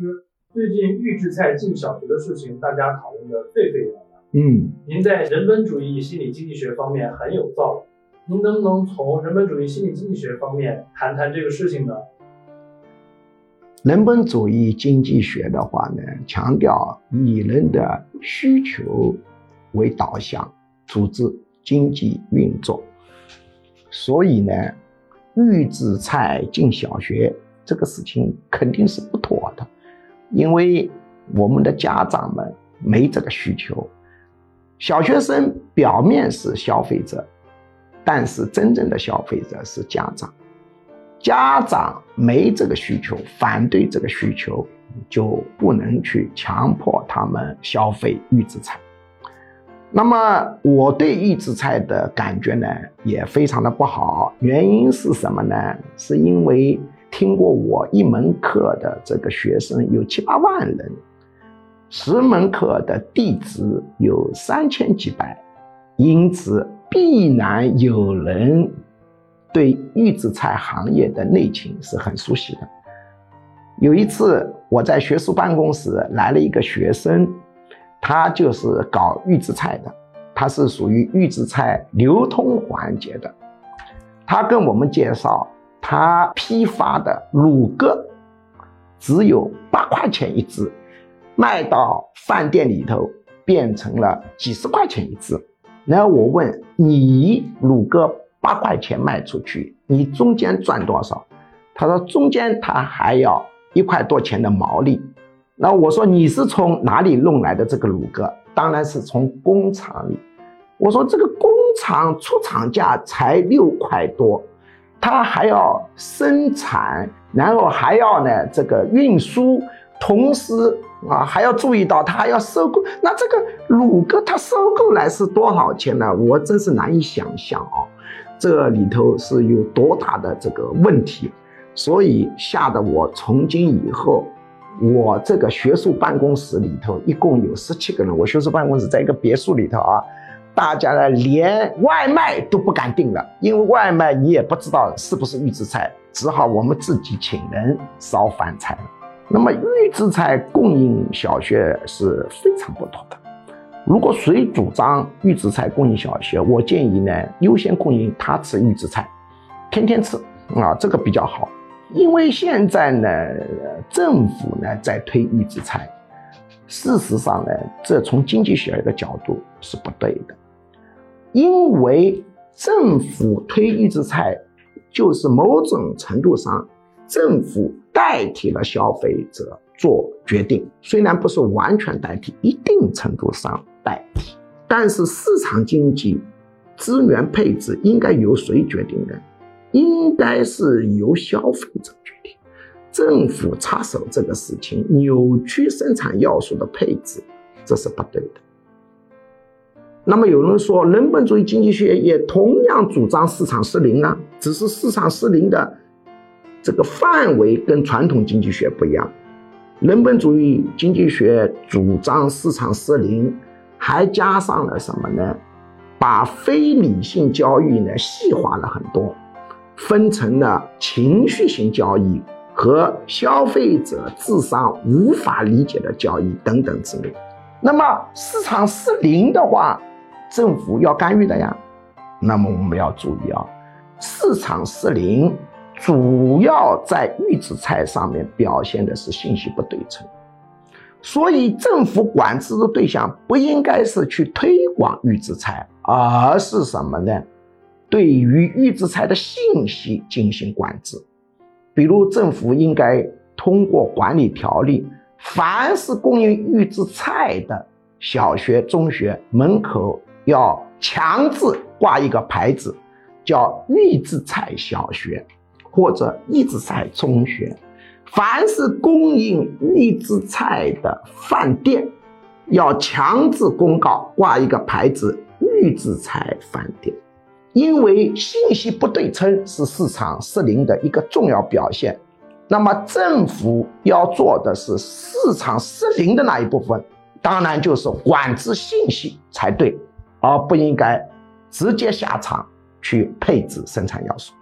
师，最近预制菜进小学的事情，大家讨论的沸沸扬扬。嗯，您在人本主义心理经济学方面很有造诣，您能不能从人本主义心理经济学方面谈谈这个事情呢？人本主义经济学的话呢，强调以人的需求为导向，组织经济运作。所以呢，预制菜进小学这个事情肯定是不妥的，因为我们的家长们没这个需求。小学生表面是消费者，但是真正的消费者是家长。家长没这个需求，反对这个需求，就不能去强迫他们消费预制菜。那么我对预制菜的感觉呢，也非常的不好。原因是什么呢？是因为听过我一门课的这个学生有七八万人，十门课的弟子有三千几百，因此必然有人。对预制菜行业的内情是很熟悉的。有一次，我在学术办公室来了一个学生，他就是搞预制菜的，他是属于预制菜流通环节的。他跟我们介绍，他批发的乳鸽只有八块钱一只，卖到饭店里头变成了几十块钱一只。然后我问你，乳鸽？八块钱卖出去，你中间赚多少？他说中间他还要一块多钱的毛利。那我说你是从哪里弄来的这个乳鸽？当然是从工厂里。我说这个工厂出厂价才六块多，他还要生产，然后还要呢这个运输，同时啊还要注意到他还要收购。那这个乳鸽他收购来是多少钱呢？我真是难以想象啊。这里头是有多大的这个问题，所以吓得我从今以后，我这个学术办公室里头一共有十七个人，我学术办公室在一个别墅里头啊，大家呢连外卖都不敢订了，因为外卖你也不知道是不是预制菜，只好我们自己请人烧饭菜了。那么预制菜供应小学是非常不妥的。如果谁主张预制菜供应小学，我建议呢优先供应他吃预制菜，天天吃啊，这个比较好。因为现在呢，政府呢在推预制菜，事实上呢，这从经济学的角度是不对的，因为政府推预制菜，就是某种程度上政府代替了消费者做决定，虽然不是完全代替，一定程度上。代替，但是市场经济资源配置应该由谁决定呢？应该是由消费者决定。政府插手这个事情，扭曲生产要素的配置，这是不对的。那么有人说，人本主义经济学也同样主张市场失灵啊，只是市场失灵的这个范围跟传统经济学不一样。人本主义经济学主张市场失灵。还加上了什么呢？把非理性交易呢细化了很多，分成了情绪型交易和消费者智商无法理解的交易等等之类。那么市场失灵的话，政府要干预的呀。那么我们要注意啊，市场失灵主要在预制菜上面表现的是信息不对称。所以，政府管制的对象不应该是去推广预制菜，而是什么呢？对于预制菜的信息进行管制。比如，政府应该通过管理条例，凡是供应预制菜的小学、中学门口要强制挂一个牌子，叫“预制菜小学”或者“预制菜中学”。凡是供应预制菜的饭店，要强制公告挂一个牌子“预制菜饭店”，因为信息不对称是市场失灵的一个重要表现。那么政府要做的是市场失灵的那一部分，当然就是管制信息才对，而不应该直接下场去配置生产要素。